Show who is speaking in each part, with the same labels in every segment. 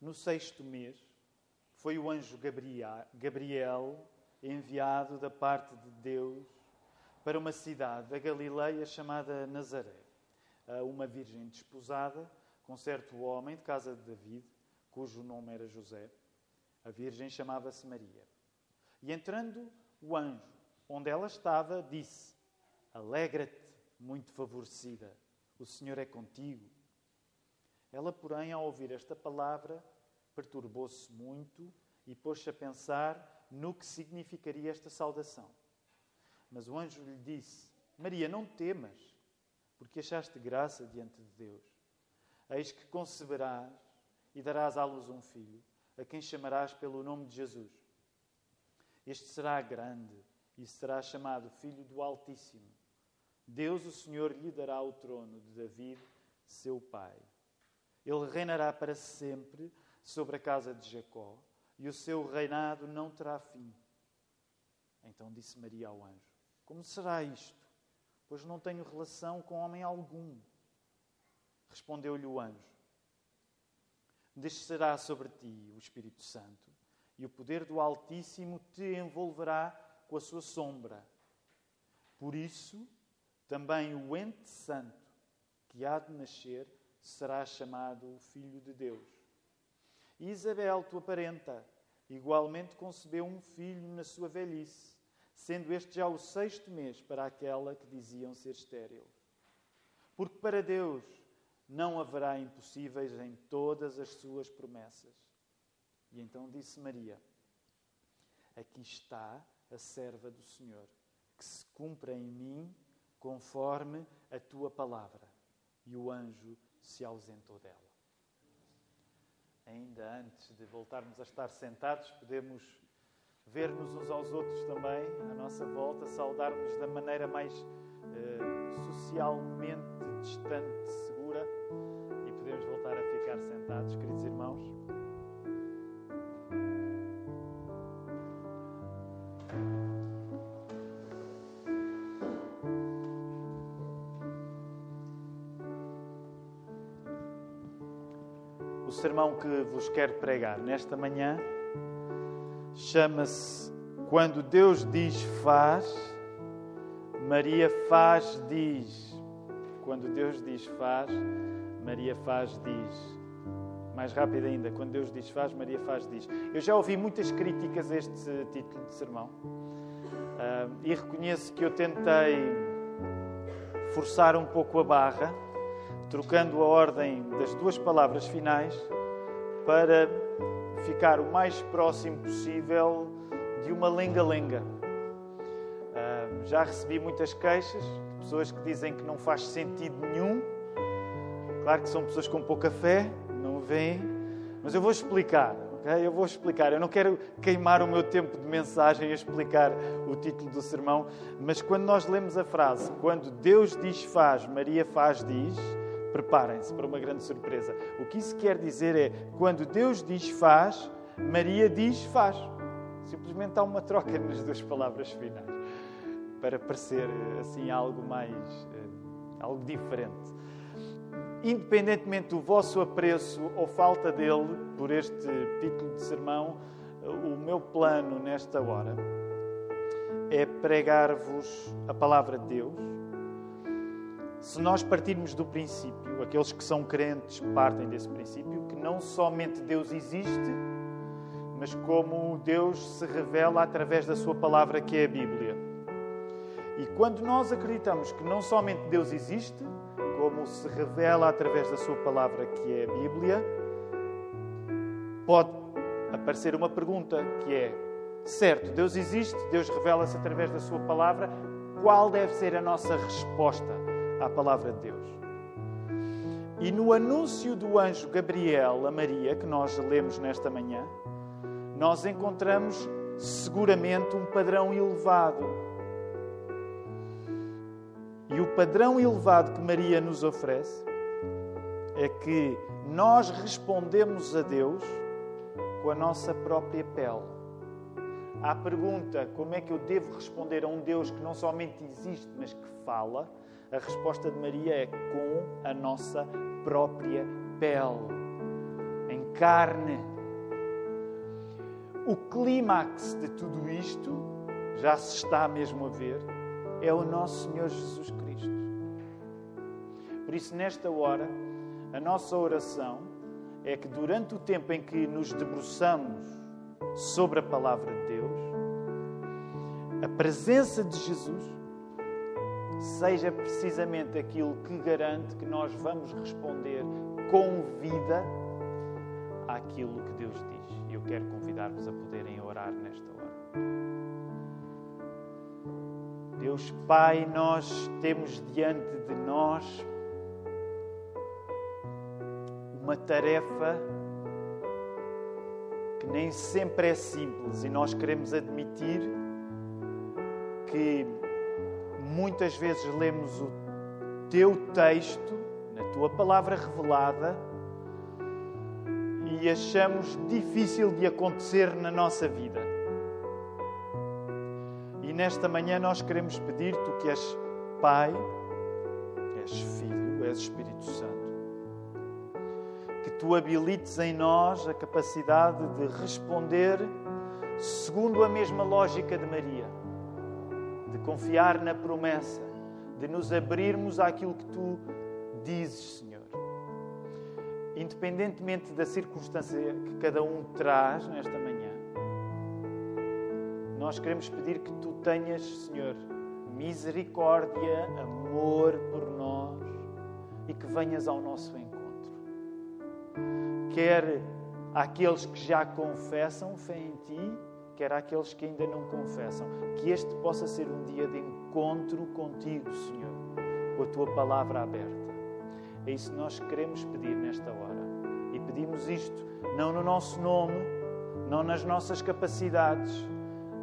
Speaker 1: no sexto mês, foi o anjo Gabriel enviado da parte de Deus para uma cidade da Galileia chamada Nazaré, a uma virgem desposada com certo homem de casa de David, cujo nome era José. A virgem chamava-se Maria. E entrando o anjo, onde ela estava, disse: Alegra-te, muito favorecida, o Senhor é contigo. Ela, porém, ao ouvir esta palavra, perturbou-se muito e pôs-se a pensar no que significaria esta saudação. Mas o anjo lhe disse: Maria, não temas, porque achaste graça diante de Deus. Eis que conceberás e darás à luz um filho, a quem chamarás pelo nome de Jesus. Este será grande e será chamado Filho do Altíssimo. Deus, o Senhor, lhe dará o trono de David, seu pai. Ele reinará para sempre sobre a casa de Jacó, e o seu reinado não terá fim. Então disse Maria ao anjo: Como será isto? Pois não tenho relação com homem algum. Respondeu-lhe o anjo: Descerá sobre ti o Espírito Santo, e o poder do Altíssimo te envolverá com a sua sombra. Por isso, também o ente santo que há de nascer será chamado Filho de Deus. E Isabel, tua parenta, igualmente concebeu um filho na sua velhice, sendo este já o sexto mês para aquela que diziam ser estéril. Porque para Deus não haverá impossíveis em todas as suas promessas. E então disse Maria: Aqui está a serva do Senhor, que se cumpra em mim conforme a tua palavra. E o anjo se ausentou dela. Ainda antes de voltarmos a estar sentados, podemos ver-nos uns aos outros também, à nossa volta, saudar-nos da maneira mais eh, socialmente distante, segura, e podemos voltar a ficar sentados, queridos sermão que vos quero pregar nesta manhã chama-se Quando Deus diz faz, Maria faz, diz. Quando Deus diz faz, Maria faz, diz. Mais rápido ainda, quando Deus diz faz, Maria faz, diz. Eu já ouvi muitas críticas a este título de sermão uh, e reconheço que eu tentei forçar um pouco a barra trocando a ordem das duas palavras finais para ficar o mais próximo possível de uma lenga-lenga. Uh, já recebi muitas queixas de pessoas que dizem que não faz sentido nenhum. Claro que são pessoas com pouca fé, não veem, mas eu vou explicar. Eu vou explicar. Eu não quero queimar o meu tempo de mensagem a explicar o título do sermão, mas quando nós lemos a frase, quando Deus diz faz, Maria faz diz, preparem-se para uma grande surpresa. O que isso quer dizer é, quando Deus diz faz, Maria diz faz. Simplesmente há uma troca nas duas palavras finais, para parecer assim algo mais, eh, algo diferente. Independentemente do vosso apreço ou falta dele por este título de sermão, o meu plano nesta hora é pregar-vos a palavra de Deus se nós partirmos do princípio, aqueles que são crentes partem desse princípio, que não somente Deus existe, mas como Deus se revela através da Sua palavra, que é a Bíblia. E quando nós acreditamos que não somente Deus existe, como se revela através da Sua palavra, que é a Bíblia, pode aparecer uma pergunta que é: certo, Deus existe, Deus revela-se através da Sua palavra, qual deve ser a nossa resposta? À palavra de Deus. E no anúncio do anjo Gabriel a Maria, que nós lemos nesta manhã, nós encontramos seguramente um padrão elevado. E o padrão elevado que Maria nos oferece é que nós respondemos a Deus com a nossa própria pele. À pergunta como é que eu devo responder a um Deus que não somente existe, mas que fala, a resposta de Maria é com a nossa própria pele. em carne. O clímax de tudo isto, já se está mesmo a ver, é o nosso Senhor Jesus Cristo. Por isso, nesta hora, a nossa oração é que durante o tempo em que nos debruçamos sobre a palavra de Deus, a presença de Jesus seja precisamente aquilo que garante que nós vamos responder com vida àquilo que Deus diz. E eu quero convidar-vos a poderem orar nesta hora. Deus Pai, nós temos diante de nós uma tarefa que nem sempre é simples e nós queremos admitir que muitas vezes lemos o teu texto, na tua palavra revelada, e achamos difícil de acontecer na nossa vida. E nesta manhã nós queremos pedir, tu que és Pai, és Filho, és Espírito Santo, que tu habilites em nós a capacidade de responder segundo a mesma lógica de Maria confiar na promessa, de nos abrirmos àquilo que tu dizes, Senhor. Independentemente da circunstância que cada um traz nesta manhã, nós queremos pedir que tu tenhas, Senhor, misericórdia, amor por nós e que venhas ao nosso encontro. Quer aqueles que já confessam fé em ti, quer àqueles que ainda não confessam. Que este possa ser um dia de encontro contigo, Senhor, com a tua palavra aberta. É isso que nós queremos pedir nesta hora. E pedimos isto não no nosso nome, não nas nossas capacidades,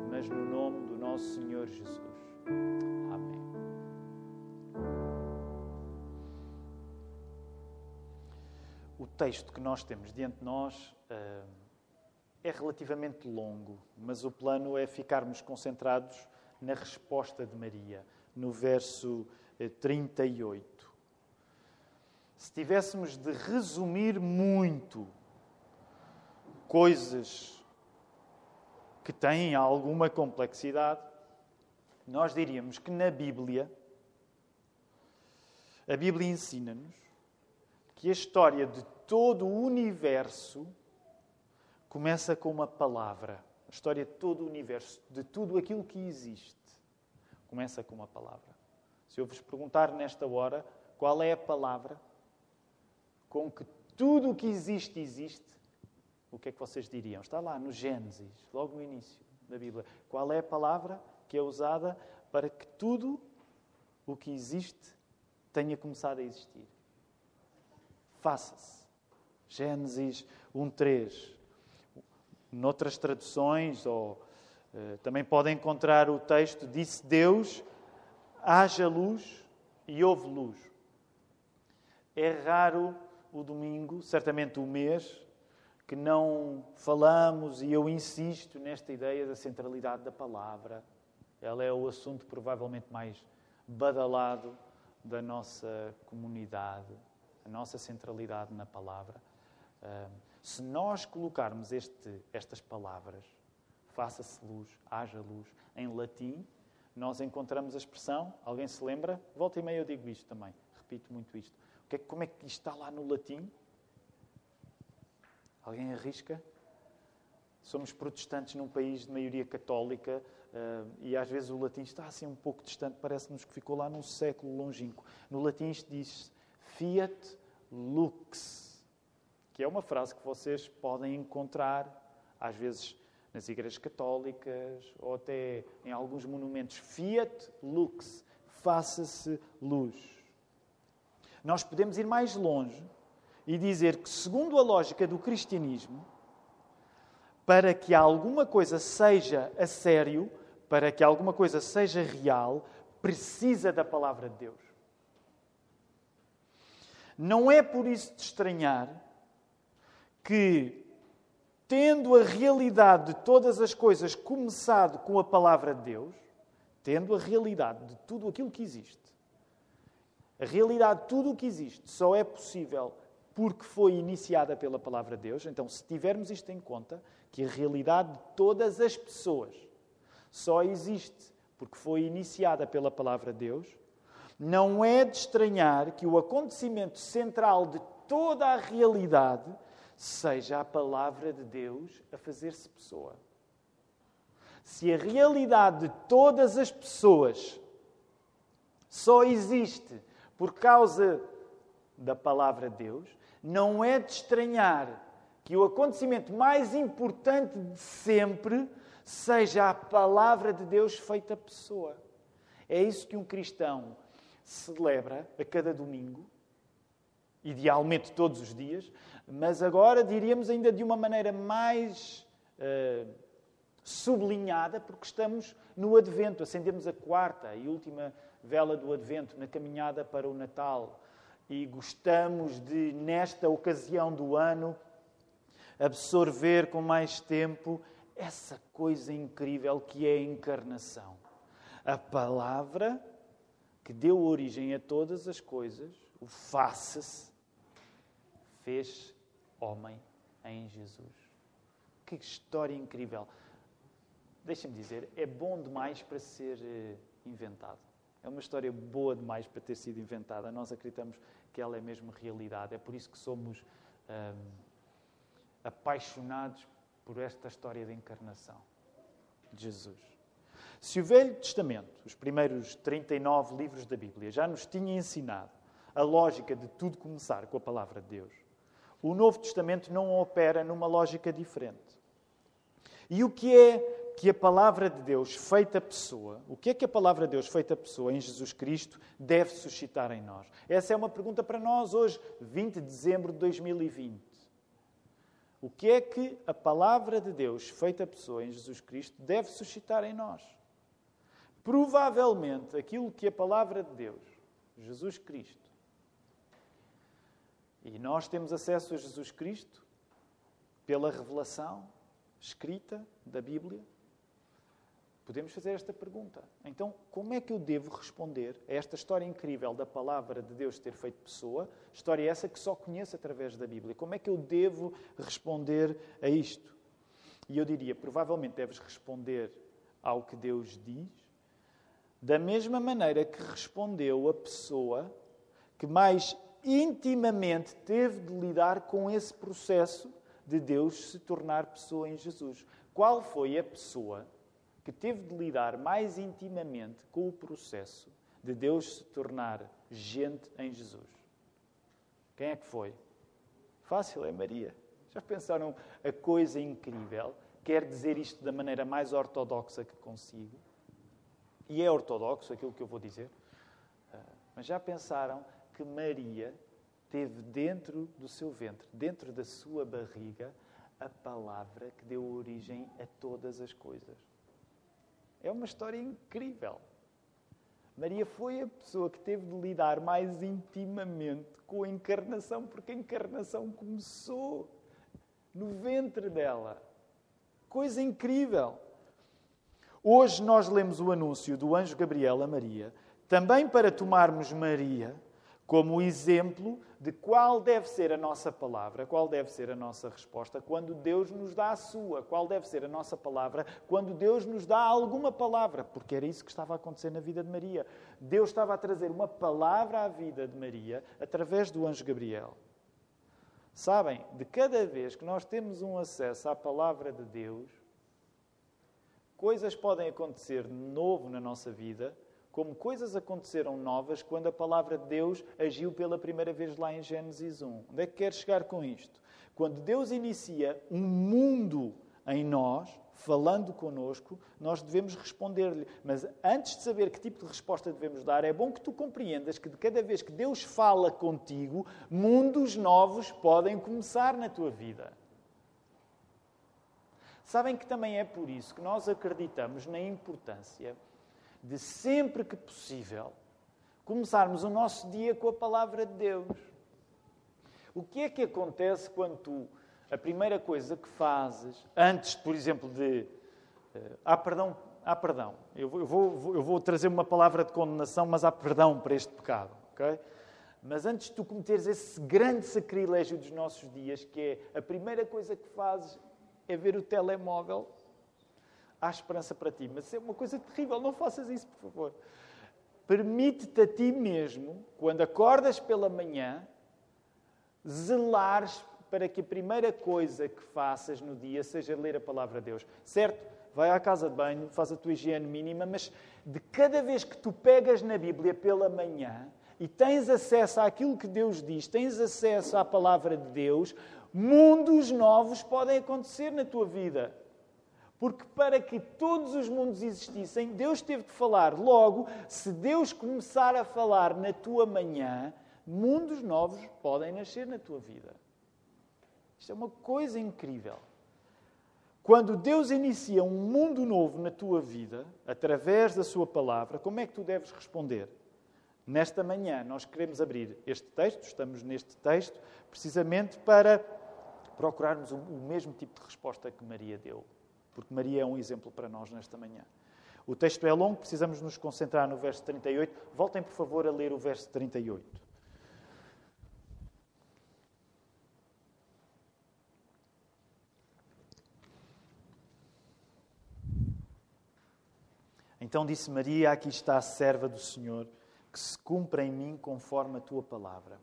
Speaker 1: mas no nome do nosso Senhor Jesus. Amém. O texto que nós temos diante de nós. É relativamente longo, mas o plano é ficarmos concentrados na resposta de Maria, no verso 38. Eh, Se tivéssemos de resumir muito coisas que têm alguma complexidade, nós diríamos que na Bíblia, a Bíblia ensina-nos que a história de todo o universo começa com uma palavra. A história de todo o universo, de tudo aquilo que existe, começa com uma palavra. Se eu vos perguntar nesta hora qual é a palavra com que tudo o que existe existe, o que é que vocês diriam? Está lá no Gênesis, logo no início da Bíblia. Qual é a palavra que é usada para que tudo o que existe tenha começado a existir? Faça-se. Gênesis 1:3. Noutras traduções, ou uh, também podem encontrar o texto: Disse Deus, haja luz e houve luz. É raro o domingo, certamente o mês, que não falamos, e eu insisto nesta ideia da centralidade da palavra. Ela é o assunto provavelmente mais badalado da nossa comunidade, a nossa centralidade na palavra. Se nós colocarmos este, estas palavras, faça-se luz, haja luz, em latim, nós encontramos a expressão, alguém se lembra? Volta e meia eu digo isto também, repito muito isto. É, como é que isto está lá no latim? Alguém arrisca? Somos protestantes num país de maioria católica uh, e às vezes o latim está assim um pouco distante, parece-nos que ficou lá num século longínquo. No latim isto diz fiat lux que é uma frase que vocês podem encontrar, às vezes, nas igrejas católicas ou até em alguns monumentos. Fiat lux, faça-se luz. Nós podemos ir mais longe e dizer que, segundo a lógica do cristianismo, para que alguma coisa seja a sério, para que alguma coisa seja real, precisa da palavra de Deus. Não é por isso de estranhar que, tendo a realidade de todas as coisas começado com a palavra de Deus, tendo a realidade de tudo aquilo que existe, a realidade de tudo o que existe só é possível porque foi iniciada pela palavra de Deus. Então, se tivermos isto em conta, que a realidade de todas as pessoas só existe porque foi iniciada pela palavra de Deus, não é de estranhar que o acontecimento central de toda a realidade seja a palavra de Deus a fazer-se pessoa. Se a realidade de todas as pessoas só existe por causa da palavra de Deus, não é de estranhar que o acontecimento mais importante de sempre seja a palavra de Deus feita pessoa. É isso que um cristão celebra a cada domingo, idealmente todos os dias, mas agora diríamos ainda de uma maneira mais uh, sublinhada, porque estamos no Advento, acendemos a quarta e última vela do Advento na caminhada para o Natal e gostamos de, nesta ocasião do ano, absorver com mais tempo essa coisa incrível que é a encarnação. A palavra que deu origem a todas as coisas, o faça-se, fez homem em Jesus. Que história incrível! Deixa-me dizer, é bom demais para ser eh, inventado. É uma história boa demais para ter sido inventada. Nós acreditamos que ela é mesmo realidade. É por isso que somos hum, apaixonados por esta história de encarnação de Jesus. Se o Velho Testamento, os primeiros 39 livros da Bíblia, já nos tinha ensinado a lógica de tudo começar com a palavra de Deus, o Novo Testamento não opera numa lógica diferente. E o que é que a palavra de Deus feita pessoa, o que é que a palavra de Deus feita pessoa em Jesus Cristo deve suscitar em nós? Essa é uma pergunta para nós hoje, 20 de dezembro de 2020. O que é que a palavra de Deus, feita pessoa em Jesus Cristo, deve suscitar em nós? Provavelmente aquilo que a palavra de Deus, Jesus Cristo, e nós temos acesso a Jesus Cristo pela revelação escrita da Bíblia, podemos fazer esta pergunta. Então, como é que eu devo responder a esta história incrível da palavra de Deus ter feito pessoa? História essa que só conheço através da Bíblia. Como é que eu devo responder a isto? E eu diria, provavelmente deves responder ao que Deus diz, da mesma maneira que respondeu a pessoa que mais intimamente teve de lidar com esse processo de Deus se tornar pessoa em Jesus. Qual foi a pessoa que teve de lidar mais intimamente com o processo de Deus se tornar gente em Jesus. Quem é que foi? Fácil, é Maria. Já pensaram a coisa incrível? Quer dizer isto da maneira mais ortodoxa que consigo. E é ortodoxo aquilo que eu vou dizer. Ah, mas já pensaram que Maria teve dentro do seu ventre, dentro da sua barriga, a palavra que deu origem a todas as coisas? É uma história incrível. Maria foi a pessoa que teve de lidar mais intimamente com a encarnação, porque a encarnação começou no ventre dela. Coisa incrível. Hoje nós lemos o anúncio do anjo Gabriel a Maria, também para tomarmos Maria como exemplo de qual deve ser a nossa palavra, qual deve ser a nossa resposta quando Deus nos dá a sua, qual deve ser a nossa palavra quando Deus nos dá alguma palavra, porque era isso que estava a acontecer na vida de Maria. Deus estava a trazer uma palavra à vida de Maria através do anjo Gabriel. Sabem, de cada vez que nós temos um acesso à palavra de Deus, coisas podem acontecer de novo na nossa vida como coisas aconteceram novas quando a palavra de Deus agiu pela primeira vez lá em Gênesis 1. Onde é que quer chegar com isto? Quando Deus inicia um mundo em nós, falando conosco, nós devemos responder-lhe. Mas antes de saber que tipo de resposta devemos dar, é bom que tu compreendas que de cada vez que Deus fala contigo, mundos novos podem começar na tua vida. Sabem que também é por isso que nós acreditamos na importância de sempre que possível começarmos o nosso dia com a palavra de Deus. O que é que acontece quando tu, a primeira coisa que fazes, antes, por exemplo, de. Uh, há perdão, há perdão. Eu vou, eu, vou, eu vou trazer uma palavra de condenação, mas há perdão para este pecado. ok? Mas antes de tu cometeres esse grande sacrilégio dos nossos dias, que é a primeira coisa que fazes é ver o telemóvel, há esperança para ti. Mas é uma coisa terrível, não faças isso, por favor. Permite-te a ti mesmo, quando acordas pela manhã, zelares para que a primeira coisa que faças no dia seja ler a palavra de Deus. Certo? Vai à casa de banho, faz a tua higiene mínima, mas de cada vez que tu pegas na Bíblia pela manhã e tens acesso àquilo que Deus diz, tens acesso à palavra de Deus, mundos novos podem acontecer na tua vida. Porque para que todos os mundos existissem, Deus teve de falar. Logo, se Deus começar a falar na tua manhã, mundos novos podem nascer na tua vida. Isto é uma coisa incrível. Quando Deus inicia um mundo novo na tua vida, através da Sua palavra, como é que tu deves responder? Nesta manhã, nós queremos abrir este texto, estamos neste texto, precisamente para procurarmos o mesmo tipo de resposta que Maria deu porque Maria é um exemplo para nós nesta manhã. O texto é longo, precisamos nos concentrar no verso 38. Voltem, por favor, a ler o verso 38. Então disse Maria: Aqui está a serva do Senhor, que se cumpra em mim conforme a tua palavra.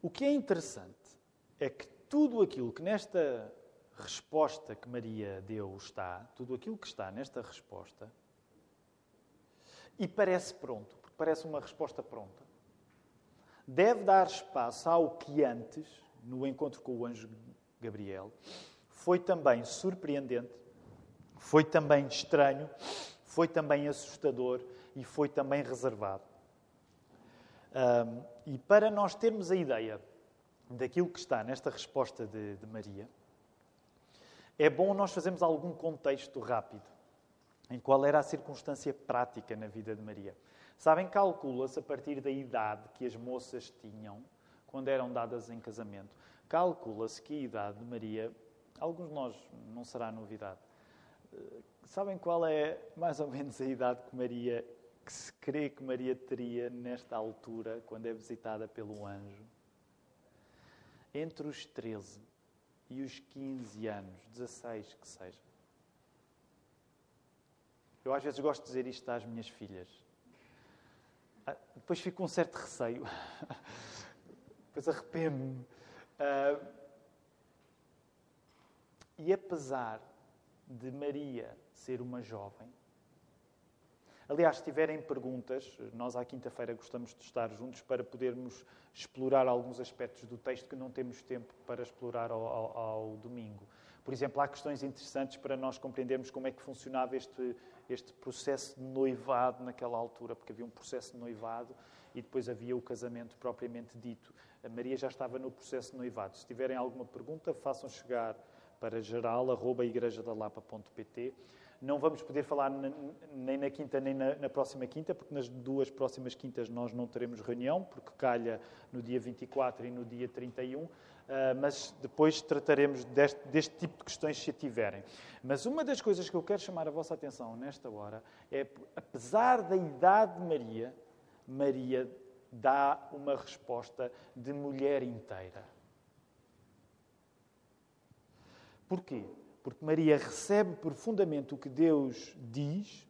Speaker 1: O que é interessante é que tudo aquilo que nesta resposta que Maria deu está, tudo aquilo que está nesta resposta, e parece pronto, porque parece uma resposta pronta, deve dar espaço ao que antes, no encontro com o anjo Gabriel, foi também surpreendente, foi também estranho, foi também assustador e foi também reservado. Um, e para nós termos a ideia daquilo que está nesta resposta de, de Maria, é bom nós fazermos algum contexto rápido em qual era a circunstância prática na vida de Maria. Sabem, calcula-se a partir da idade que as moças tinham quando eram dadas em casamento. Calcula-se que a idade de Maria, alguns de nós não será novidade. Eh, sabem qual é mais ou menos a idade que Maria, que se crê que Maria teria nesta altura, quando é visitada pelo anjo? Entre os 13 e os 15 anos, 16 que seja. Eu às vezes gosto de dizer isto às minhas filhas. Ah, depois fico com um certo receio. depois arrependo-me. Uh, e apesar de Maria ser uma jovem, Aliás, se tiverem perguntas, nós à quinta-feira gostamos de estar juntos para podermos explorar alguns aspectos do texto que não temos tempo para explorar ao, ao, ao domingo. Por exemplo, há questões interessantes para nós compreendermos como é que funcionava este, este processo de noivado naquela altura, porque havia um processo de noivado e depois havia o casamento propriamente dito. A Maria já estava no processo de noivado. Se tiverem alguma pergunta, façam chegar para geral.igrejadalapa.pt. Não vamos poder falar nem na quinta nem na, na, próxima quinta, porque nas duas próximas quintas nós não teremos reunião, porque calha no dia 24 e no dia 31, uh, ah, mas depois trataremos deste, deste tipo de questões se tiverem. Mas uma das coisas que eu quero chamar a vossa atenção nesta hora é, apesar da idade de Maria, Maria dá uma resposta de mulher inteira. Porquê? Porque Maria recebe profundamente o que Deus diz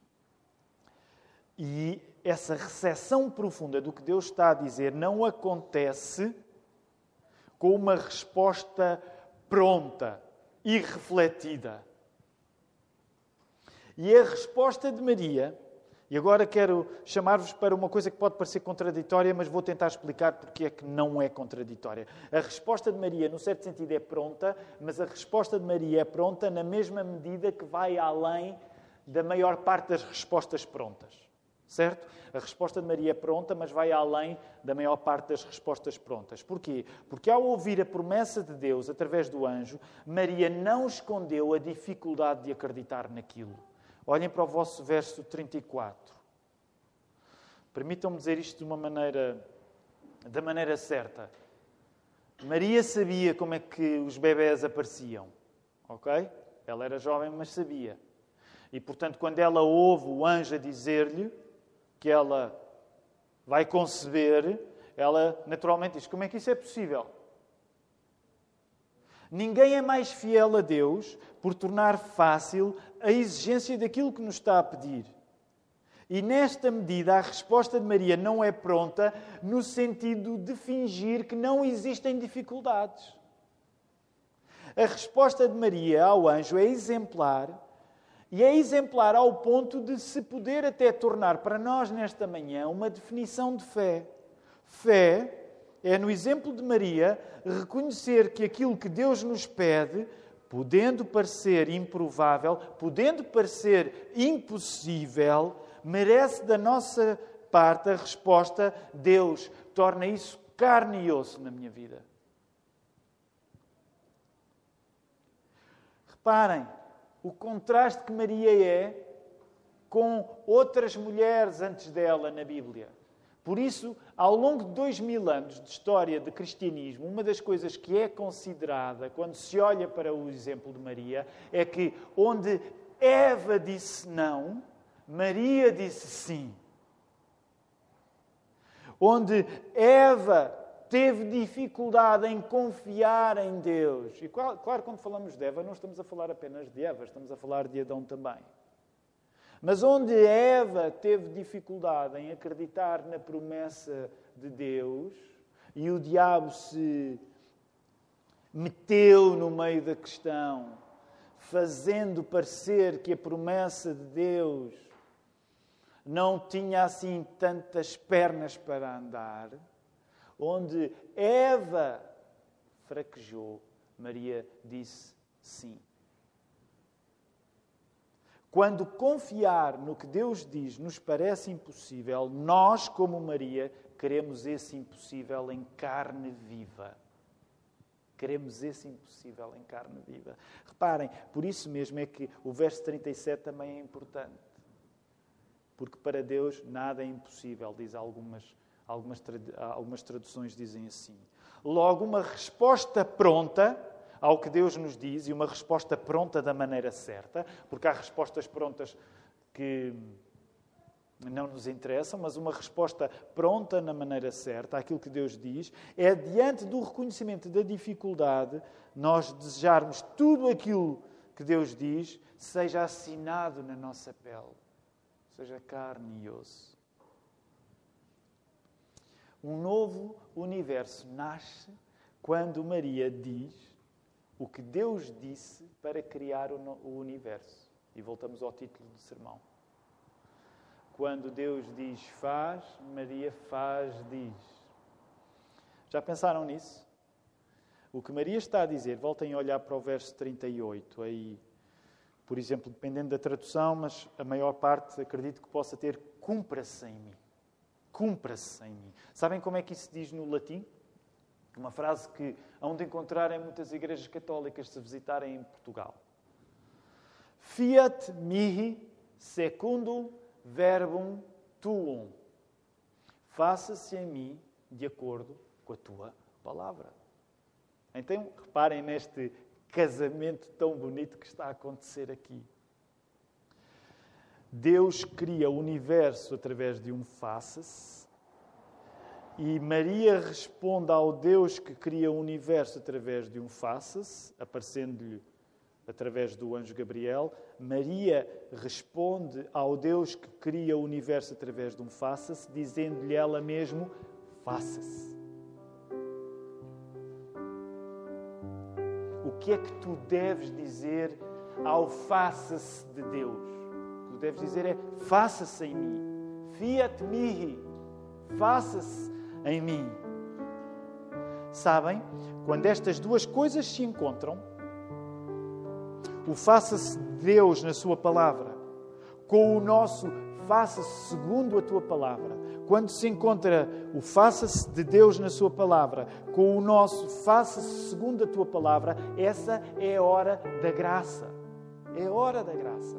Speaker 1: e essa recepção profunda do que Deus está a dizer não acontece com uma resposta pronta e refletida. E a resposta de Maria e agora quero chamar-vos para uma coisa que pode parecer contraditória, mas vou tentar explicar porque é que não é contraditória. A resposta de Maria, no certo sentido, é pronta, mas a resposta de Maria é pronta na mesma medida que vai além da maior parte das respostas prontas. Certo? A resposta de Maria é pronta, mas vai além da maior parte das respostas prontas. Porquê? Porque ao ouvir a promessa de Deus através do anjo, Maria não escondeu a dificuldade de acreditar naquilo. Olhem para o vosso verso 34. Permitam-me dizer isto de uma maneira, da maneira certa. Maria sabia como é que os bebés apareciam, ok? Ela era jovem, mas sabia. E, portanto, quando ela ouve o anjo dizer-lhe que ela vai conceber, ela naturalmente diz: como é que isso é possível? Ninguém é mais fiel a Deus por tornar fácil a exigência daquilo que nos está a pedir. E nesta medida, a resposta de Maria não é pronta no sentido de fingir que não existem dificuldades. A resposta de Maria ao anjo é exemplar, e é exemplar ao ponto de se poder até tornar para nós nesta manhã uma definição de fé. Fé é, no exemplo de Maria, reconhecer que aquilo que Deus nos pede, podendo parecer improvável, podendo parecer impossível, merece da nossa parte a resposta: Deus, torna isso carne e osso na minha vida. Reparem o contraste que Maria é com outras mulheres antes dela na Bíblia. Por isso, ao longo de dois mil anos de história de cristianismo, uma das coisas que é considerada quando se olha para o exemplo de Maria é que onde Eva disse não, Maria disse sim. Onde Eva teve dificuldade em confiar em Deus. E claro, quando falamos de Eva, não estamos a falar apenas de Eva, estamos a falar de Adão também. Mas onde Eva teve dificuldade em acreditar na promessa de Deus e o diabo se meteu no meio da questão, fazendo parecer que a promessa de Deus não tinha assim tantas pernas para andar, onde Eva fraquejou, Maria disse sim. Quando confiar no que Deus diz nos parece impossível, nós, como Maria, queremos esse impossível em carne viva. Queremos esse impossível em carne viva. Reparem, por isso mesmo é que o verso 37 também é importante. Porque para Deus nada é impossível, diz algumas, algumas, algumas traduções dizem assim. Logo, uma resposta pronta ao que Deus nos diz e uma resposta pronta da maneira certa, porque há respostas prontas que não nos interessam, mas uma resposta pronta na maneira certa àquilo que Deus diz, é diante do reconhecimento da dificuldade, nós desejarmos tudo aquilo que Deus diz seja assinado na nossa pele, seja carne e osso. Um novo universo nasce quando Maria diz o que Deus disse para criar o universo. E voltamos ao título do sermão. Quando Deus diz faz, Maria faz, diz. Já pensaram nisso? O que Maria está a dizer, voltem a olhar para o verso 38, aí, por exemplo, dependendo da tradução, mas a maior parte acredito que possa ter cumpra-se em mim. Cumpra-se em mim. Sabem como é que isso diz no latim? Uma frase que hão de encontrar em muitas igrejas católicas se visitarem em Portugal. Fiat mihi secundum verbum tuum. Faça-se em mim de acordo com a tua palavra. Então, reparem neste casamento tão bonito que está a acontecer aqui. Deus cria o universo através de um faça-se e Maria responde ao Deus que cria o universo através de um faça-se, aparecendo-lhe através do anjo Gabriel. Maria responde ao Deus que cria o universo através de um faça-se, dizendo-lhe ela mesmo: faça-se. O que é que tu deves dizer ao faça-se de Deus? O que tu deves dizer é: faça-se em mim. Fiat mihi. Faça-se em mim. Sabem? Quando estas duas coisas se encontram, o faça-se Deus na Sua palavra, com o nosso faça-se segundo a Tua palavra, quando se encontra o faça-se de Deus na Sua palavra, com o nosso faça-se segundo a Tua palavra, essa é a hora da graça. É a hora da graça.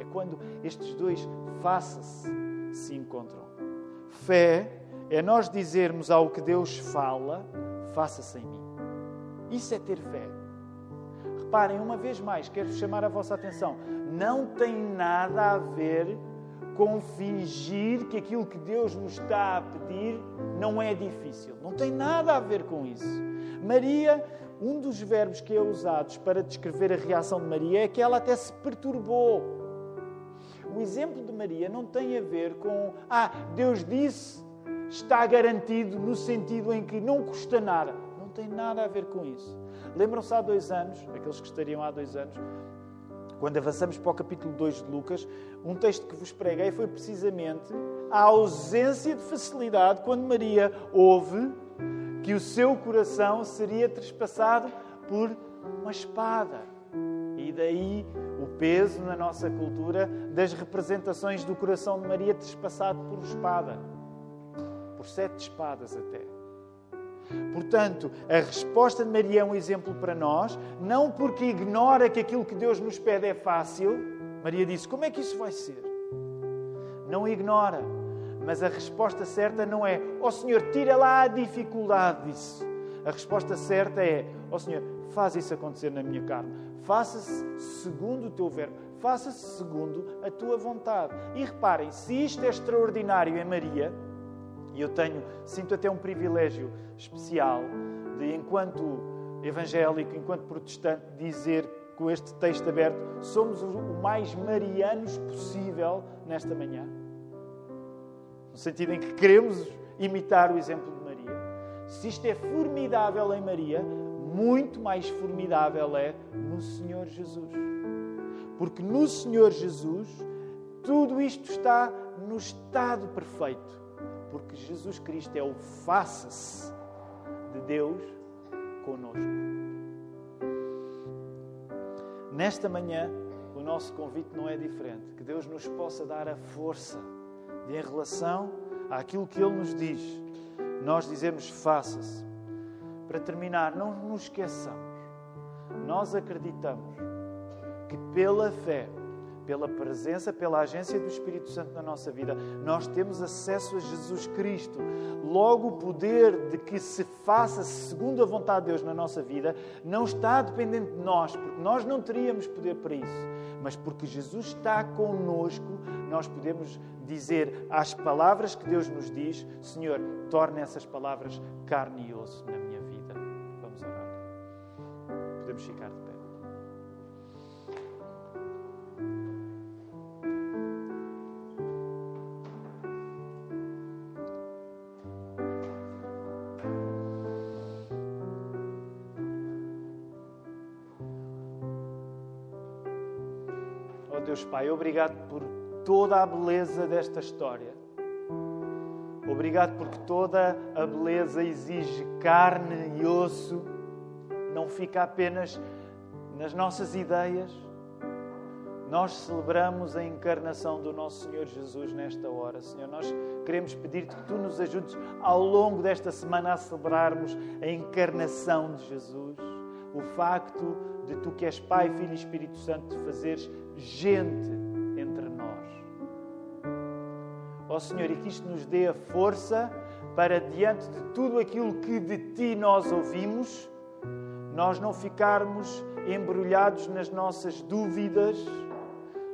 Speaker 1: É quando estes dois faça-se se encontram. Fé é nós dizermos ao que Deus fala, faça-se em mim. Isso é ter fé. Reparem, uma vez mais, quero chamar a vossa atenção. Não tem nada a ver com fingir que aquilo que Deus nos está a pedir não é difícil. Não tem nada a ver com isso. Maria, um dos verbos que é usados para descrever a reação de Maria é que ela até se perturbou. O exemplo de Maria não tem a ver com, ah, Deus disse, está garantido no sentido em que não custa nada. Não tem nada a ver com isso. Lembram-se há dois anos, aqueles que estariam há dois anos, quando avançamos para o capítulo 2 de Lucas, um texto que vos preguei foi precisamente a ausência de facilidade quando Maria ouve que o seu coração seria trespassado por uma espada. E daí o peso na nossa cultura das representações do coração de Maria trespassado por espada. Por sete espadas até. Portanto, a resposta de Maria é um exemplo para nós, não porque ignora que aquilo que Deus nos pede é fácil. Maria disse: Como é que isso vai ser? Não ignora, mas a resposta certa não é: Ó oh, Senhor, tira lá a dificuldade disso. A resposta certa é: Ó oh, Senhor, faz isso acontecer na minha carne. Faça-se segundo o teu verbo. Faça-se segundo a tua vontade. E reparem, se isto é extraordinário em Maria, e eu tenho, sinto até um privilégio especial de, enquanto evangélico, enquanto protestante, dizer com este texto aberto, somos o mais marianos possível nesta manhã. No sentido em que queremos imitar o exemplo de Maria. Se isto é formidável em Maria, muito mais formidável é no Senhor Jesus. Porque no Senhor Jesus, tudo isto está no estado perfeito porque Jesus Cristo é o faça-se de Deus conosco. Nesta manhã, o nosso convite não é diferente. Que Deus nos possa dar a força de, em relação àquilo que Ele nos diz, nós dizemos faça-se. Para terminar, não nos esqueçamos. Nós acreditamos que pela fé pela presença, pela agência do Espírito Santo na nossa vida, nós temos acesso a Jesus Cristo. Logo, o poder de que se faça segundo a vontade de Deus na nossa vida não está dependente de nós, porque nós não teríamos poder para isso. Mas porque Jesus está conosco, nós podemos dizer às palavras que Deus nos diz: Senhor, torne essas palavras carne e osso na minha vida. Vamos orar. Podemos ficar de pé. Pai, obrigado por toda a beleza desta história. Obrigado porque toda a beleza exige carne e osso, não fica apenas nas nossas ideias. Nós celebramos a encarnação do nosso Senhor Jesus nesta hora, Senhor. Nós queremos pedir-te que tu nos ajudes ao longo desta semana a celebrarmos a encarnação de Jesus, o facto de tu que és Pai, Filho e Espírito Santo, fazeres gente entre nós. Ó oh, Senhor, e que isto nos dê a força para, diante de tudo aquilo que de Ti nós ouvimos, nós não ficarmos embrulhados nas nossas dúvidas,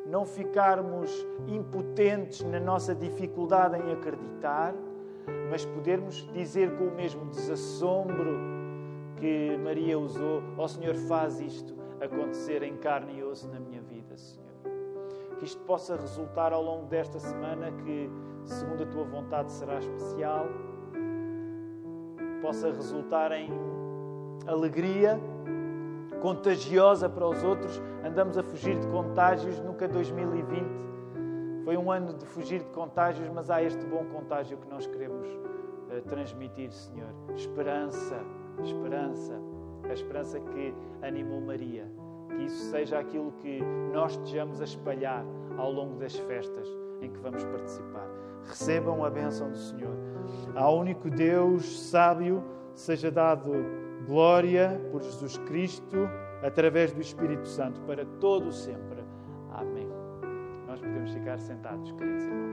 Speaker 1: não ficarmos impotentes na nossa dificuldade em acreditar, mas podermos dizer com o mesmo desassombro que Maria usou: Ó oh, Senhor, faz isto acontecer em carne e osso na minha vida. Que isto possa resultar ao longo desta semana, que, segundo a tua vontade, será especial, possa resultar em alegria contagiosa para os outros. Andamos a fugir de contágios, nunca 2020 foi um ano de fugir de contágios, mas há este bom contágio que nós queremos uh, transmitir, Senhor. Esperança, esperança a esperança que animou Maria. Isso seja aquilo que nós estejamos a espalhar ao longo das festas em que vamos participar. Recebam a bênção do Senhor. Ao único Deus sábio seja dado glória por Jesus Cristo através do Espírito Santo para todo o sempre. Amém. Nós podemos ficar sentados, queridos irmãos.